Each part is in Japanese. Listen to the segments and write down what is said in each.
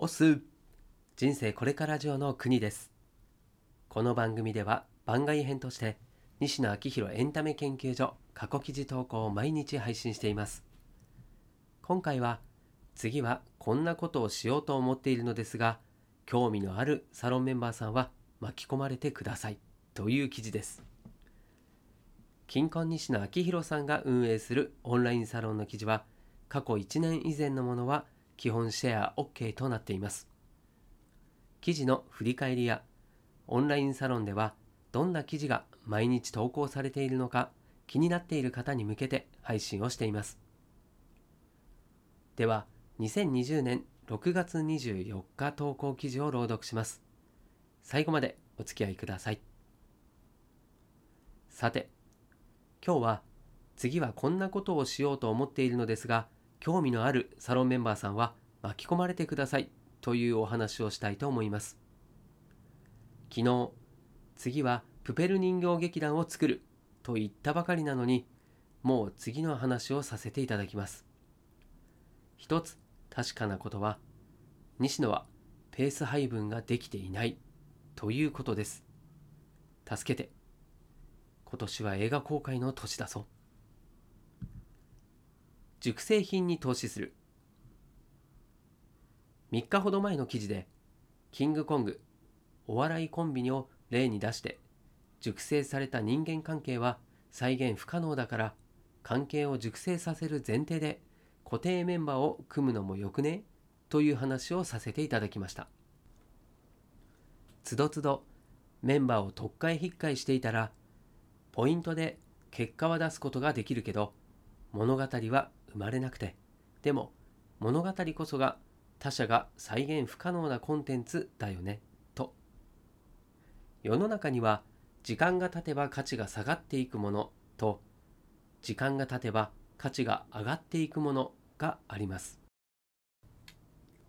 オス人生これからジオの国です。この番組では番外編として西野昭弘エンタメ研究所過去記事投稿を毎日配信しています。今回は次はこんなことをしようと思っているのですが興味のあるサロンメンバーさんは巻き込まれてください。という記事です。金婚西野昭弘さんが運営するオンラインサロンの記事は過去1年以前のものは基本シェア OK となっています。記事の振り返りやオンラインサロンではどんな記事が毎日投稿されているのか気になっている方に向けて配信をしています。では、2020年6月24日投稿記事を朗読します。最後までお付き合いください。さて、今日は次はこんなことをしようと思っているのですが、興味のあるサロンメンバーさんは巻き込まれてくださいというお話をしたいと思います。昨日、次はプペル人形劇団を作ると言ったばかりなのに、もう次の話をさせていただきます。一つ確かなことは、西野はペース配分ができていないということです。助けて。今年は映画公開の年だぞ。熟成品に投資する。3日ほど前の記事でキングコングお笑いコンビニを例に出して熟成された人間関係は再現不可能だから関係を熟成させる前提で固定メンバーを組むのもよくね？という話をさせていただきました。つどつどメンバーを特会引っかえしていたらポイントで結果は出すことができるけど物語は生まれなくてでも物語こそが他者が再現不可能なコンテンツだよねと。世の中には時間が経てば価値が下がっていくものと。時間が経てば価値が上がっていくものがあります。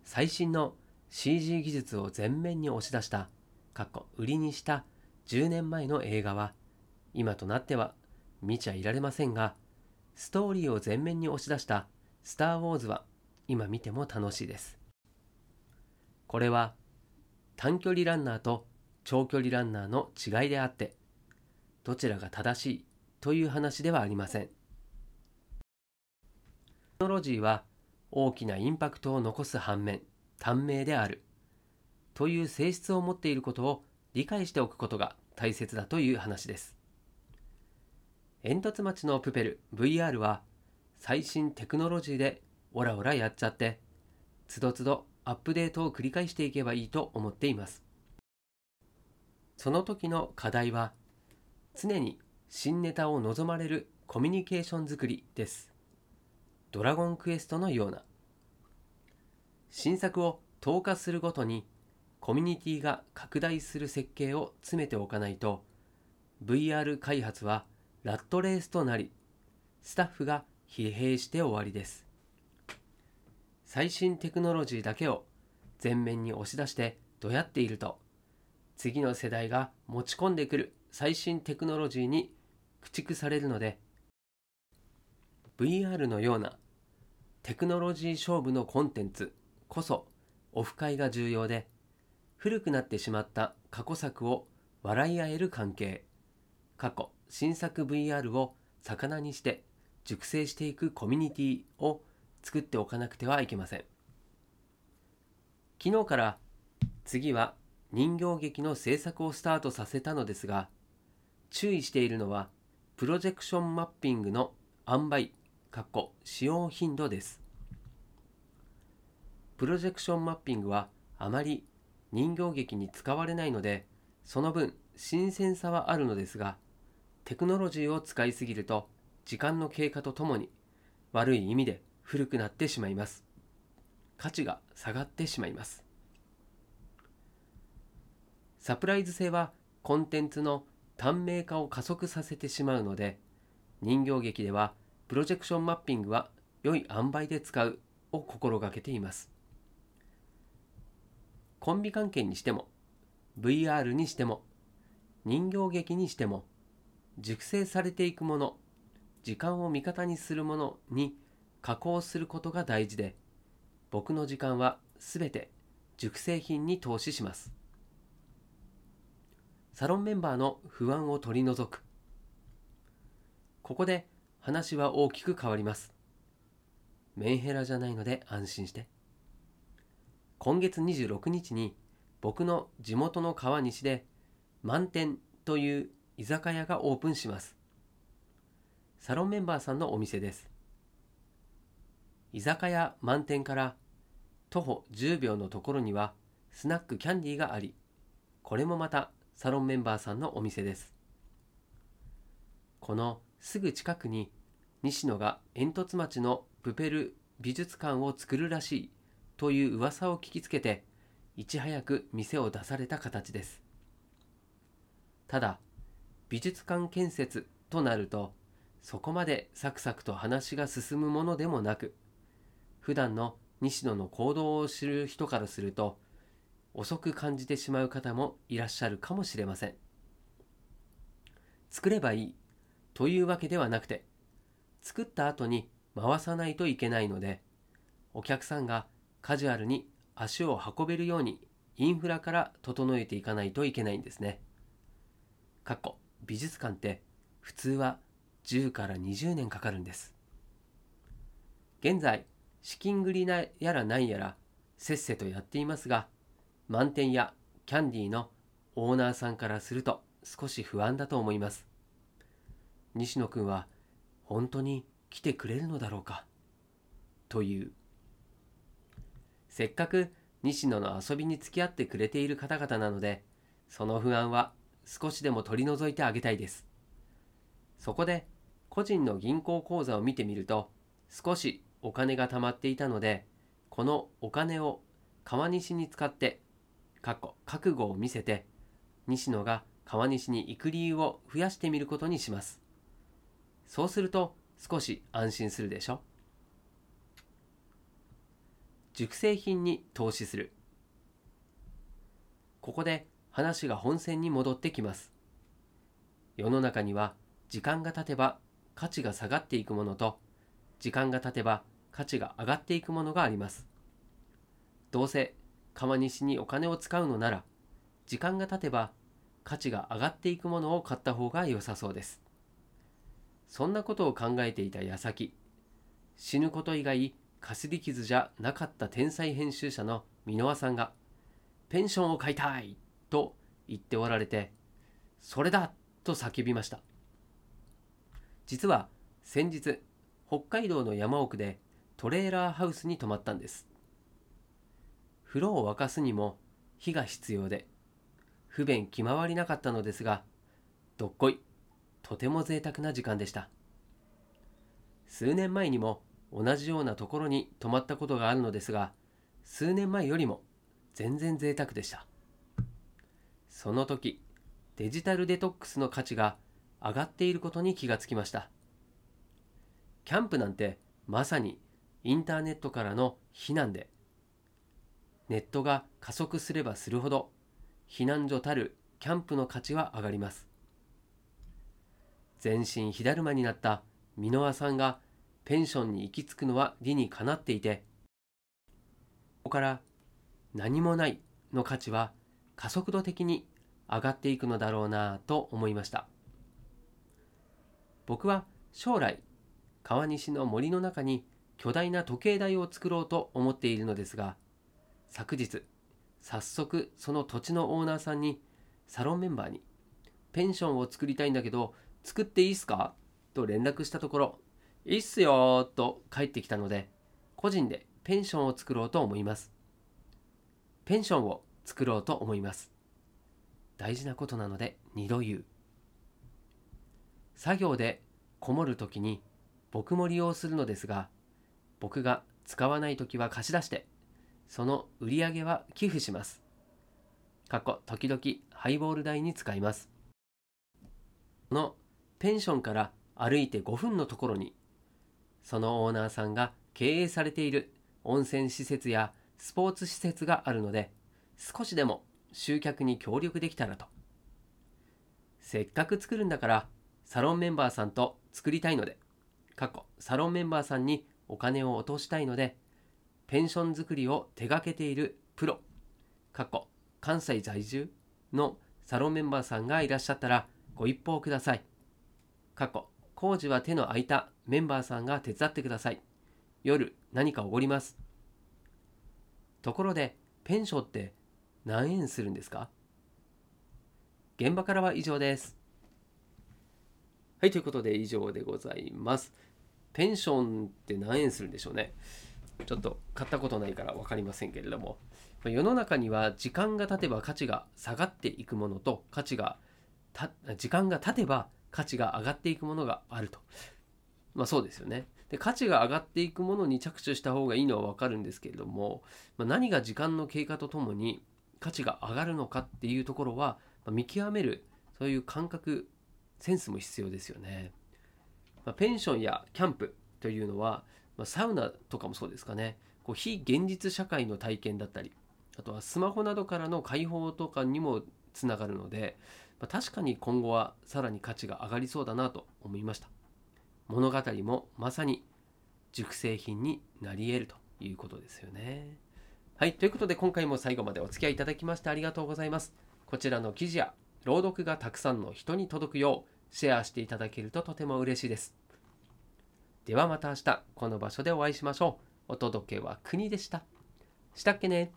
最新の CG 技術を前面に押し出したかっこ売りにした10年前の映画は今となっては見ちゃいられませんがストーリーを前面に押し出した「スター・ウォーズ」は今見ても楽しいです。これは短距離ランナーと長距離ランナーの違いであってどちらが正しいという話ではありません。テクノロジーは大きなインパクトを残す反面短命であるという性質を持っていることを理解しておくことが大切だという話です。煙突町のプペル VR は最新テクノロジーでオラオラやっちゃってつどつどアップデートを繰り返していけばいいと思っています。その時の課題は常に新ネタを望まれるコミュニケーション作りです。ドラゴンクエストのような。新作を投下するごとにコミュニティが拡大する設計を詰めておかないと VR 開発はラットレースとなり、スタッフが疲弊して終わりです。最新テクノロジーだけを前面に押し出してどやっていると、次の世代が持ち込んでくる最新テクノロジーに駆逐されるので、VR のようなテクノロジー勝負のコンテンツこそオフ会が重要で、古くなってしまった過去作を笑い合える関係、過去新作 VR を魚にして熟成していくコミュニティを作っておかなくてはいけません。昨日から次は人形劇の制作をスタートさせたのですが注意しているのはプロジェクションマッピングの塩梅かっこ使用頻度です。プロジェクションマッピングはあまり人形劇に使われないのでその分新鮮さはあるのですがテクノロジーを使いすぎると時間の経過とともに悪い意味で古くなってしまいます。価値が下がってしまいます。サプライズ性はコンテンツの短命化を加速させてしまうので人形劇ではプロジェクションマッピングは良い塩梅で使うを心がけています。コンビ関係にしても VR にしても人形劇にしても熟成されていくもの時間を味方にするものに加工することが大事で僕の時間はすべて熟成品に投資します。サロンメンバーの不安を取り除く。ここで話は大きく変わります。メンヘラじゃないので安心して。今月26日に僕の地元の川西で満点という居酒屋がオープンします。サロンメンバーさんのお店です。居酒屋満点から徒歩10秒のところにはスナックキャンディーがありこれもまたサロンメンバーさんのお店です。このすぐ近くに西野が煙突町のプペル美術館を作るらしいという噂を聞きつけていち早く店を出された形です。ただ美術館建設となるとそこまでサクサクと話が進むものでもなく普段の西野の行動を知る人からすると遅く感じてしまう方もいらっしゃるかもしれません作ればいいというわけではなくて作った後に回さないといけないのでお客さんがカジュアルに足を運べるようにインフラから整えていかないといけないんですね。かっこ美術館って普通は10から20年かかるんです。現在資金繰りなやらないやらせっせとやっていますが満点やキャンディーのオーナーさんからすると少し不安だと思います。西野君は本当に来てくれるのだろうか？という。せっかく西野の遊びに付き合ってくれている方々なのでその不安は少しでも取り除いてあげたいです。そこで個人の銀行口座を見てみると少しお金が貯まっていたのでこのお金を川西に使って覚悟を見せて西野が川西に行く理由を増やしてみることにします。そうすると少し安心するでしょ。熟成品に投資する。ここで話が本線に戻ってきます。世の中には時間が経てば価値が下がっていくものと時間が経てば価値が上がっていくものがあります。どうせ川西にお金を使うのなら時間が経てば価値が上がっていくものを買った方が良さそうです。そんなことを考えていた矢先死ぬこと以外かすり傷じゃなかった天才編集者の箕輪さんがペンションを買いたいと言っておられてそれだと叫びました。実は先日北海道の山奥でトレーラーハウスに泊まったんです。風呂を沸かすにも火が必要で不便気まわりなかったのですがどっこいとても贅沢な時間でした。数年前にも同じようなところに泊まったことがあるのですが数年前よりも全然贅沢でした。その時デジタルデトックスの価値が上がっていることに気がつきました。キャンプなんてまさにインターネットからの避難でネットが加速すればするほど避難所たるキャンプの価値は上がります。全身火だるまになった箕輪さんがペンションに行き着くのは理にかなっていてここから何もないの価値は加速度的に上がっていくのだろうなと思いました。僕は将来川西の森の中に巨大な時計台を作ろうと思っているのですが昨日早速その土地のオーナーさんにサロンメンバーにペンションを作りたいんだけど作っていいっすか？と連絡したところいいっすよと帰ってきたので個人でペンションを作ろうと思います。ペンションを作ろうと思います大事なことなので2度言う作業でこもる時に僕も利用するのですが僕が使わない時は貸し出してその売り上げは寄付します。過去時々ハイボール代に使います。このペンションから歩いて5分のところにそのオーナーさんが経営されている温泉施設やスポーツ施設があるので少しでも集客に協力できたらとせっかく作るんだからサロンメンバーさんと作りたいので過去サロンメンバーさんにお金を落としたいのでペンション作りを手掛けているプロ過去関西在住のサロンメンバーさんがいらっしゃったらご一報ください。過去工事は手の空いたメンバーさんが手伝ってください。夜何かおごります。ところでペンションって何円するんですか？現場からは以上です。はい、ということで以上でございます。ペンションって何円するんでしょうね。ちょっと買ったことないから分かりませんけれども、世の中には時間が経てば価値が下がっていくものと価値が時間が経てば価値が上がっていくものがあると。まあそうですよね。で価値が上がっていくものに着手した方がいいのは分かるんですけれども、まあ、何が時間の経過とともに価値が上がるのかっていうところは、まあ、見極めるそういう感覚センスも必要ですよね。まあ、ペンションやキャンプというのは、まあ、サウナとかもそうですかね。こう非現実社会の体験だったりあとはスマホなどからの解放とかにもつながるので、まあ、確かに今後はさらに価値が上がりそうだなと思いました。物語もまさに熟成品になり得るということですよね。はいということで今回も最後までお付き合いいただきましてありがとうございますこちらの記事や朗読がたくさんの人に届くようシェアしていただけるととても嬉しいです。ではまた明日この場所でお会いしましょう。お届けは国でした。したっけね